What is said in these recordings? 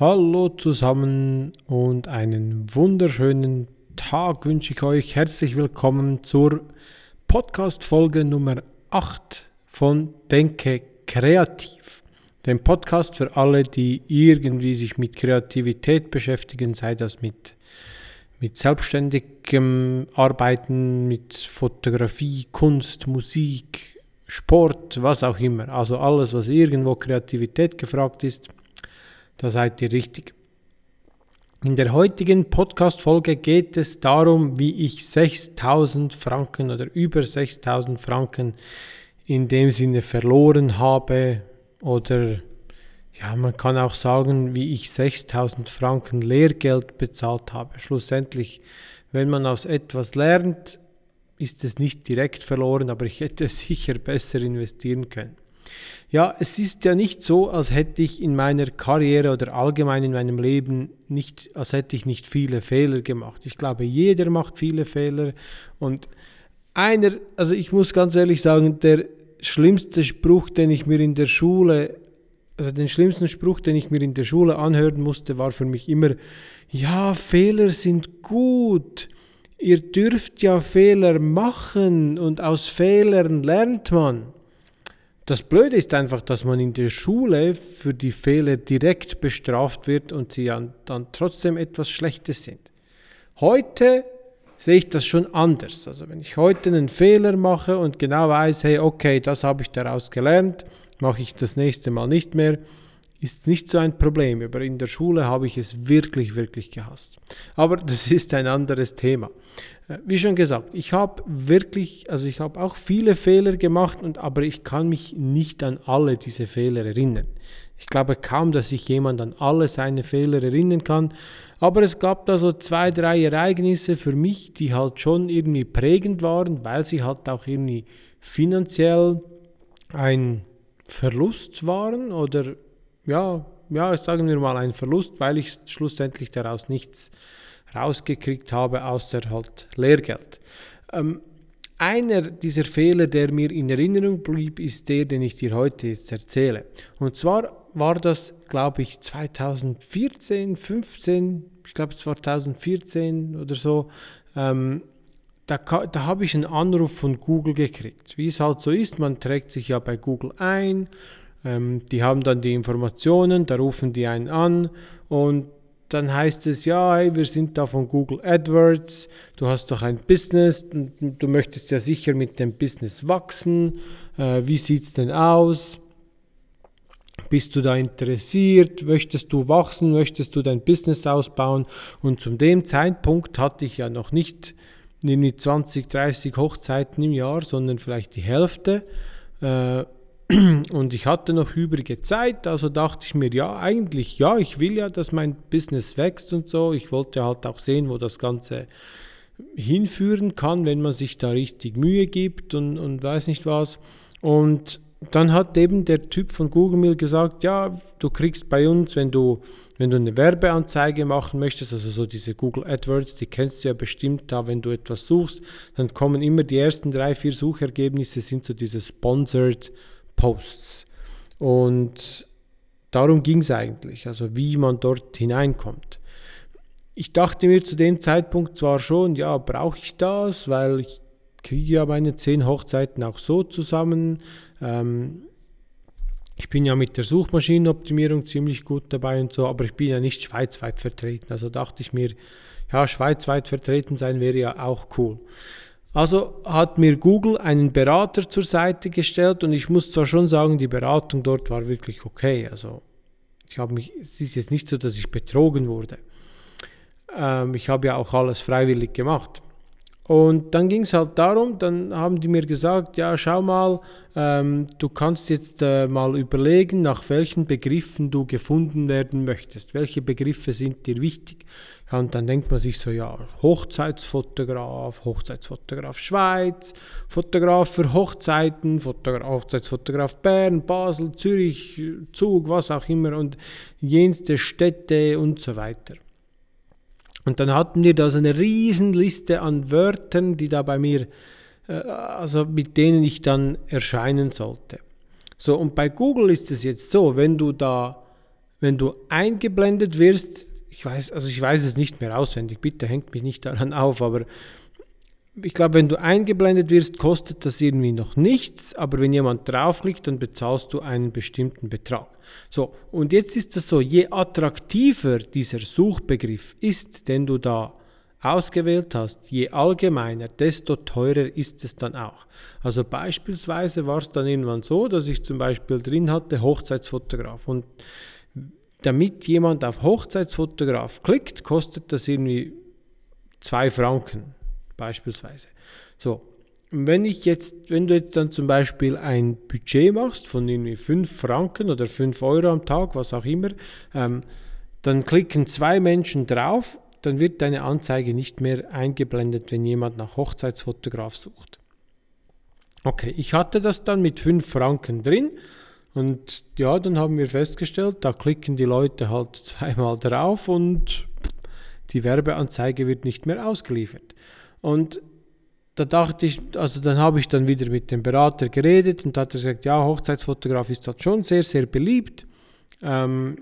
Hallo zusammen und einen wunderschönen Tag wünsche ich euch. Herzlich willkommen zur Podcast-Folge Nummer 8 von Denke Kreativ. Dem Podcast für alle, die irgendwie sich mit Kreativität beschäftigen, sei das mit, mit selbstständigem Arbeiten, mit Fotografie, Kunst, Musik, Sport, was auch immer. Also alles, was irgendwo Kreativität gefragt ist da seid ihr richtig. In der heutigen Podcast-Folge geht es darum, wie ich 6000 Franken oder über 6000 Franken in dem Sinne verloren habe oder ja, man kann auch sagen, wie ich 6000 Franken Lehrgeld bezahlt habe. Schlussendlich, wenn man aus etwas lernt, ist es nicht direkt verloren, aber ich hätte sicher besser investieren können. Ja, es ist ja nicht so, als hätte ich in meiner Karriere oder allgemein in meinem Leben nicht, als hätte ich nicht viele Fehler gemacht. Ich glaube, jeder macht viele Fehler und einer, also ich muss ganz ehrlich sagen, der schlimmste Spruch, den ich mir in der Schule, also den schlimmsten Spruch, den ich mir in der Schule anhören musste, war für mich immer, ja, Fehler sind gut. Ihr dürft ja Fehler machen und aus Fehlern lernt man. Das Blöde ist einfach, dass man in der Schule für die Fehler direkt bestraft wird und sie dann trotzdem etwas Schlechtes sind. Heute sehe ich das schon anders. Also wenn ich heute einen Fehler mache und genau weiß, hey, okay, das habe ich daraus gelernt, mache ich das nächste Mal nicht mehr, ist nicht so ein Problem. Aber in der Schule habe ich es wirklich, wirklich gehasst. Aber das ist ein anderes Thema. Äh, wie schon gesagt, ich habe wirklich, also ich habe auch viele Fehler gemacht, und, aber ich kann mich nicht an alle diese Fehler erinnern. Ich glaube kaum, dass sich jemand an alle seine Fehler erinnern kann. Aber es gab da so zwei, drei Ereignisse für mich, die halt schon irgendwie prägend waren, weil sie halt auch irgendwie finanziell ein Verlust waren oder ja, ja, sagen wir mal ein Verlust, weil ich schlussendlich daraus nichts rausgekriegt habe, außer halt Lehrgeld. Ähm, einer dieser Fehler, der mir in Erinnerung blieb, ist der, den ich dir heute jetzt erzähle. Und zwar war das, glaube ich, 2014, 15, ich glaube 2014 oder so. Ähm, da, da habe ich einen Anruf von Google gekriegt. Wie es halt so ist, man trägt sich ja bei Google ein, ähm, die haben dann die Informationen, da rufen die einen an und dann heißt es, ja, hey, wir sind da von Google AdWords, du hast doch ein Business, du möchtest ja sicher mit dem Business wachsen, äh, wie sieht es denn aus? Bist du da interessiert? Möchtest du wachsen? Möchtest du dein Business ausbauen? Und zu dem Zeitpunkt hatte ich ja noch nicht irgendwie 20, 30 Hochzeiten im Jahr, sondern vielleicht die Hälfte. Äh, und ich hatte noch übrige Zeit, also dachte ich mir, ja, eigentlich, ja, ich will ja, dass mein Business wächst und so. Ich wollte halt auch sehen, wo das Ganze hinführen kann, wenn man sich da richtig Mühe gibt und, und weiß nicht was. Und dann hat eben der Typ von Google mir gesagt, ja, du kriegst bei uns, wenn du, wenn du eine Werbeanzeige machen möchtest, also so diese Google AdWords, die kennst du ja bestimmt da, wenn du etwas suchst, dann kommen immer die ersten drei, vier Suchergebnisse sind so diese Sponsored Posts. Und darum ging es eigentlich, also wie man dort hineinkommt. Ich dachte mir zu dem Zeitpunkt zwar schon, ja, brauche ich das, weil ich kriege ja meine zehn Hochzeiten auch so zusammen. Ähm, ich bin ja mit der Suchmaschinenoptimierung ziemlich gut dabei und so, aber ich bin ja nicht schweizweit vertreten. Also dachte ich mir, ja, schweizweit vertreten sein wäre ja auch cool. Also hat mir Google einen Berater zur Seite gestellt und ich muss zwar schon sagen, die Beratung dort war wirklich okay. Also ich habe mich, es ist jetzt nicht so, dass ich betrogen wurde. Ähm, ich habe ja auch alles freiwillig gemacht. Und dann ging es halt darum, dann haben die mir gesagt, ja, schau mal, ähm, du kannst jetzt äh, mal überlegen, nach welchen Begriffen du gefunden werden möchtest. Welche Begriffe sind dir wichtig? Ja, und dann denkt man sich so, ja, Hochzeitsfotograf, Hochzeitsfotograf Schweiz, Fotograf für Hochzeiten, Fotograf, Hochzeitsfotograf Bern, Basel, Zürich, Zug, was auch immer und jenste Städte und so weiter. Und dann hatten wir da so eine Riesenliste an Wörtern, die da bei mir, äh, also mit denen ich dann erscheinen sollte. So, und bei Google ist es jetzt so, wenn du da wenn du eingeblendet wirst, ich weiß, also ich weiß es nicht mehr auswendig, bitte hängt mich nicht daran auf, aber ich glaube, wenn du eingeblendet wirst, kostet das irgendwie noch nichts, aber wenn jemand draufklickt, dann bezahlst du einen bestimmten Betrag. So, und jetzt ist es so, je attraktiver dieser Suchbegriff ist, den du da ausgewählt hast, je allgemeiner, desto teurer ist es dann auch. Also beispielsweise war es dann irgendwann so, dass ich zum Beispiel drin hatte Hochzeitsfotograf und damit jemand auf Hochzeitsfotograf klickt, kostet das irgendwie zwei Franken beispielsweise. So, wenn ich jetzt, wenn du jetzt dann zum Beispiel ein Budget machst von irgendwie 5 Franken oder 5 Euro am Tag, was auch immer, ähm, dann klicken zwei Menschen drauf dann wird deine Anzeige nicht mehr eingeblendet, wenn jemand nach Hochzeitsfotograf sucht. Okay, ich hatte das dann mit 5 Franken drin und ja, dann haben wir festgestellt, da klicken die Leute halt zweimal drauf und die Werbeanzeige wird nicht mehr ausgeliefert. Und da dachte ich, also dann habe ich dann wieder mit dem Berater geredet und hat er gesagt, ja, Hochzeitsfotograf ist halt schon sehr, sehr beliebt. Ähm,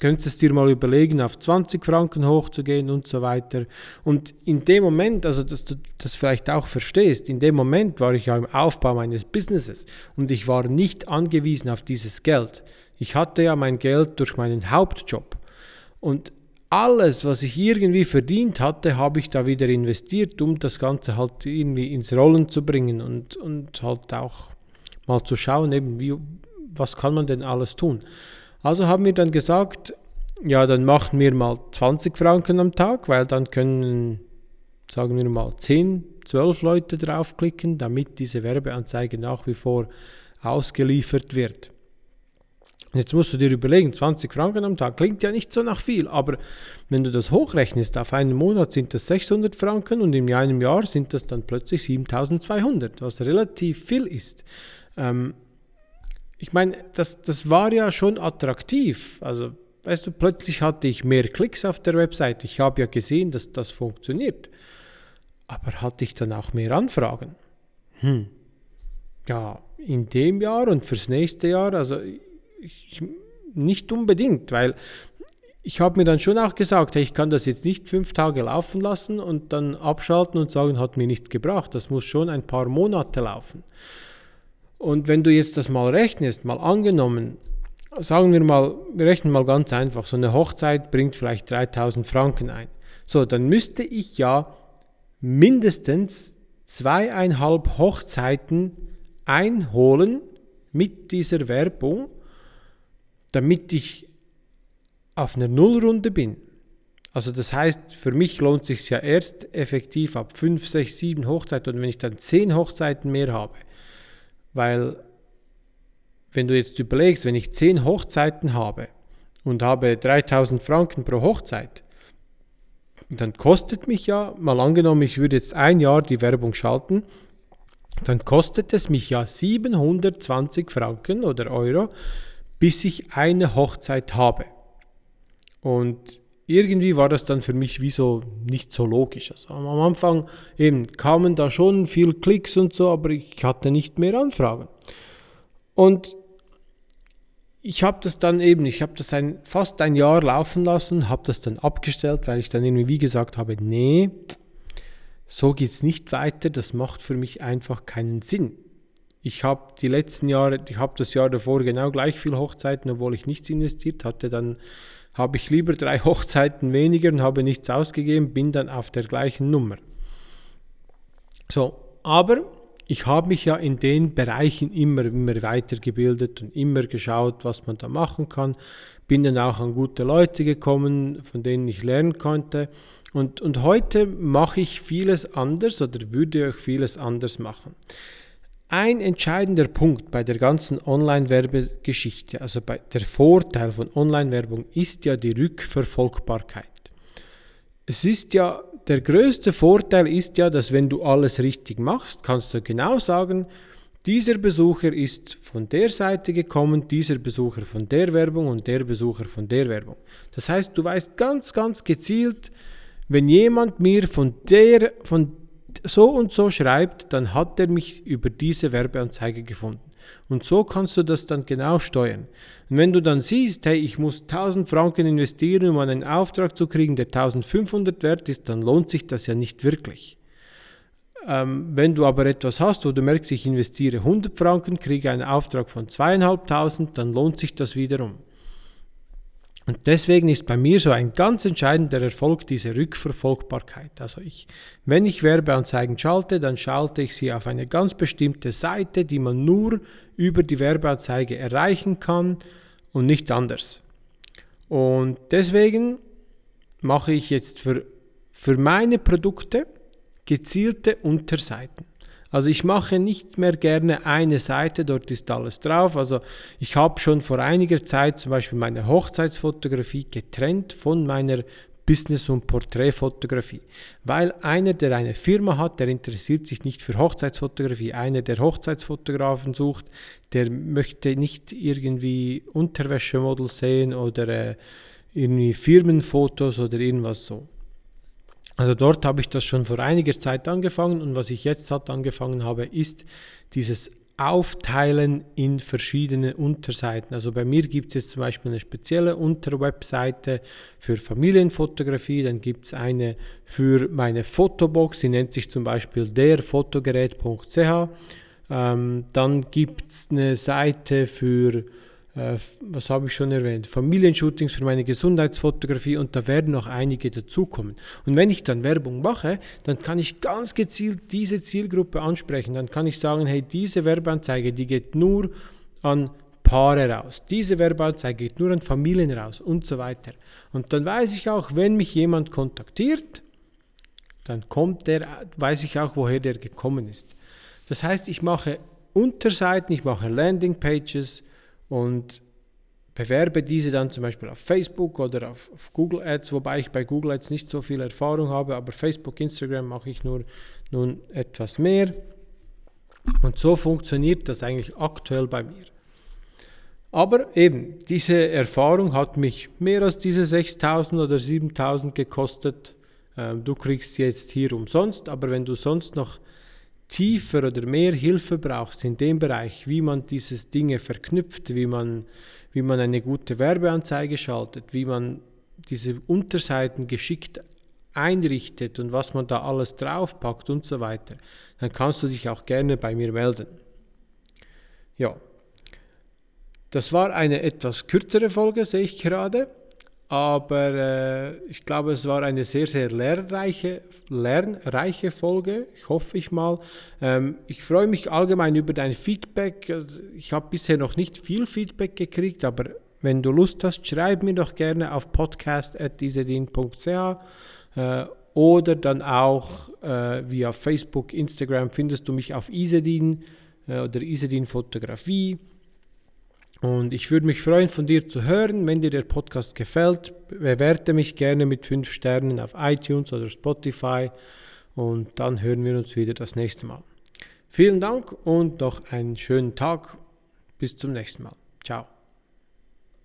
könntest dir mal überlegen, auf 20 Franken hochzugehen und so weiter. Und in dem Moment, also dass du das vielleicht auch verstehst, in dem Moment war ich ja im Aufbau meines Businesses und ich war nicht angewiesen auf dieses Geld. Ich hatte ja mein Geld durch meinen Hauptjob. Und alles, was ich irgendwie verdient hatte, habe ich da wieder investiert, um das Ganze halt irgendwie ins Rollen zu bringen und, und halt auch mal zu schauen, eben wie, was kann man denn alles tun. Also haben wir dann gesagt, ja, dann machen wir mal 20 Franken am Tag, weil dann können, sagen wir mal, 10, 12 Leute draufklicken, damit diese Werbeanzeige nach wie vor ausgeliefert wird. Jetzt musst du dir überlegen, 20 Franken am Tag klingt ja nicht so nach viel, aber wenn du das hochrechnest, auf einen Monat sind das 600 Franken und in einem Jahr sind das dann plötzlich 7200, was relativ viel ist. Ähm, ich meine, das, das war ja schon attraktiv. Also, weißt du, plötzlich hatte ich mehr Klicks auf der Website. Ich habe ja gesehen, dass das funktioniert. Aber hatte ich dann auch mehr Anfragen? Hm. Ja, in dem Jahr und fürs nächste Jahr, also ich, nicht unbedingt, weil ich habe mir dann schon auch gesagt, hey, ich kann das jetzt nicht fünf Tage laufen lassen und dann abschalten und sagen, hat mir nichts gebracht. Das muss schon ein paar Monate laufen. Und wenn du jetzt das mal rechnest, mal angenommen, sagen wir mal, wir rechnen mal ganz einfach, so eine Hochzeit bringt vielleicht 3000 Franken ein. So, dann müsste ich ja mindestens zweieinhalb Hochzeiten einholen mit dieser Werbung, damit ich auf einer Nullrunde bin. Also das heißt, für mich lohnt sich ja erst effektiv ab 5, 6, 7 Hochzeiten und wenn ich dann 10 Hochzeiten mehr habe, weil wenn du jetzt überlegst, wenn ich 10 Hochzeiten habe und habe 3000 Franken pro Hochzeit, dann kostet mich ja, mal angenommen, ich würde jetzt ein Jahr die Werbung schalten, dann kostet es mich ja 720 Franken oder Euro, bis ich eine Hochzeit habe. Und irgendwie war das dann für mich wie so nicht so logisch. Also am Anfang eben kamen da schon viel Klicks und so, aber ich hatte nicht mehr Anfragen. Und ich habe das dann eben, ich habe das ein, fast ein Jahr laufen lassen, habe das dann abgestellt, weil ich dann irgendwie wie gesagt habe, nee, so geht es nicht weiter, das macht für mich einfach keinen Sinn. Ich habe die letzten Jahre, ich habe das Jahr davor genau gleich viel Hochzeiten, obwohl ich nichts investiert hatte, dann habe ich lieber drei Hochzeiten weniger und habe nichts ausgegeben, bin dann auf der gleichen Nummer. So, aber ich habe mich ja in den Bereichen immer, immer weitergebildet und immer geschaut, was man da machen kann. Bin dann auch an gute Leute gekommen, von denen ich lernen konnte. Und, und heute mache ich vieles anders oder würde ich vieles anders machen. Ein entscheidender Punkt bei der ganzen Online-Werbegeschichte, also bei der Vorteil von Online-Werbung, ist ja die Rückverfolgbarkeit. Es ist ja, der größte Vorteil ist ja, dass wenn du alles richtig machst, kannst du genau sagen, dieser Besucher ist von der Seite gekommen, dieser Besucher von der Werbung und der Besucher von der Werbung. Das heißt, du weißt ganz, ganz gezielt, wenn jemand mir von der, von so und so schreibt, dann hat er mich über diese Werbeanzeige gefunden. Und so kannst du das dann genau steuern. Und wenn du dann siehst, hey, ich muss 1000 Franken investieren, um einen Auftrag zu kriegen, der 1500 wert ist, dann lohnt sich das ja nicht wirklich. Ähm, wenn du aber etwas hast, wo du merkst, ich investiere 100 Franken, kriege einen Auftrag von 2500, dann lohnt sich das wiederum. Und deswegen ist bei mir so ein ganz entscheidender Erfolg diese Rückverfolgbarkeit. Also ich, wenn ich Werbeanzeigen schalte, dann schalte ich sie auf eine ganz bestimmte Seite, die man nur über die Werbeanzeige erreichen kann und nicht anders. Und deswegen mache ich jetzt für, für meine Produkte gezielte Unterseiten. Also ich mache nicht mehr gerne eine Seite, dort ist alles drauf. Also ich habe schon vor einiger Zeit zum Beispiel meine Hochzeitsfotografie getrennt von meiner Business- und Porträtfotografie. Weil einer, der eine Firma hat, der interessiert sich nicht für Hochzeitsfotografie. Einer, der Hochzeitsfotografen sucht, der möchte nicht irgendwie Unterwäschemodel sehen oder äh, irgendwie Firmenfotos oder irgendwas so. Also dort habe ich das schon vor einiger Zeit angefangen und was ich jetzt halt angefangen habe, ist dieses Aufteilen in verschiedene Unterseiten. Also bei mir gibt es jetzt zum Beispiel eine spezielle Unterwebseite für Familienfotografie, dann gibt es eine für meine Fotobox, die nennt sich zum Beispiel derfotogerät.ch. Ähm, dann gibt es eine Seite für äh, was habe ich schon erwähnt, Familienshootings für meine Gesundheitsfotografie und da werden noch einige dazukommen. Und wenn ich dann Werbung mache, dann kann ich ganz gezielt diese Zielgruppe ansprechen. Dann kann ich sagen, hey, diese Werbeanzeige, die geht nur an Paare raus. Diese Werbeanzeige geht nur an Familien raus und so weiter. Und dann weiß ich auch, wenn mich jemand kontaktiert, dann kommt der, weiß ich auch, woher der gekommen ist. Das heißt, ich mache Unterseiten, ich mache Landingpages, und bewerbe diese dann zum Beispiel auf Facebook oder auf, auf, Google Ads, wobei ich bei Google Ads nicht so viel Erfahrung habe, aber Facebook, Instagram mache ich nur nun etwas mehr. Und so funktioniert das eigentlich aktuell bei mir. Aber eben, diese Erfahrung hat mich mehr als diese 6000 oder 7000 gekostet. Ähm, du kriegst jetzt hier umsonst, aber wenn du sonst noch tiefer oder mehr Hilfe brauchst in dem Bereich, wie man dieses Dinge verknüpft, wie man, wie man eine gute Werbeanzeige schaltet, wie man diese Unterseiten geschickt einrichtet und was man da alles draufpackt und so weiter, dann kannst du dich auch gerne bei mir melden. Ja, das war eine etwas kürzere Folge, sehe ich gerade aber äh, ich glaube, es war eine sehr, sehr lernreiche, lernreiche Folge. Ich hoffe ich mal. Ähm, ich freue mich allgemein über dein Feedback. Also, ich habe bisher noch nicht viel Feedback gekriegt, aber wenn du Lust hast, schreib mir doch gerne auf podcast.isedin.ch äh, oder dann auch äh, via Facebook, Instagram findest du mich auf Isedin äh, oder Isedin Fotografie. Und ich würde mich freuen, von dir zu hören. Wenn dir der Podcast gefällt, bewerte mich gerne mit 5 Sternen auf iTunes oder Spotify. Und dann hören wir uns wieder das nächste Mal. Vielen Dank und noch einen schönen Tag. Bis zum nächsten Mal. Ciao.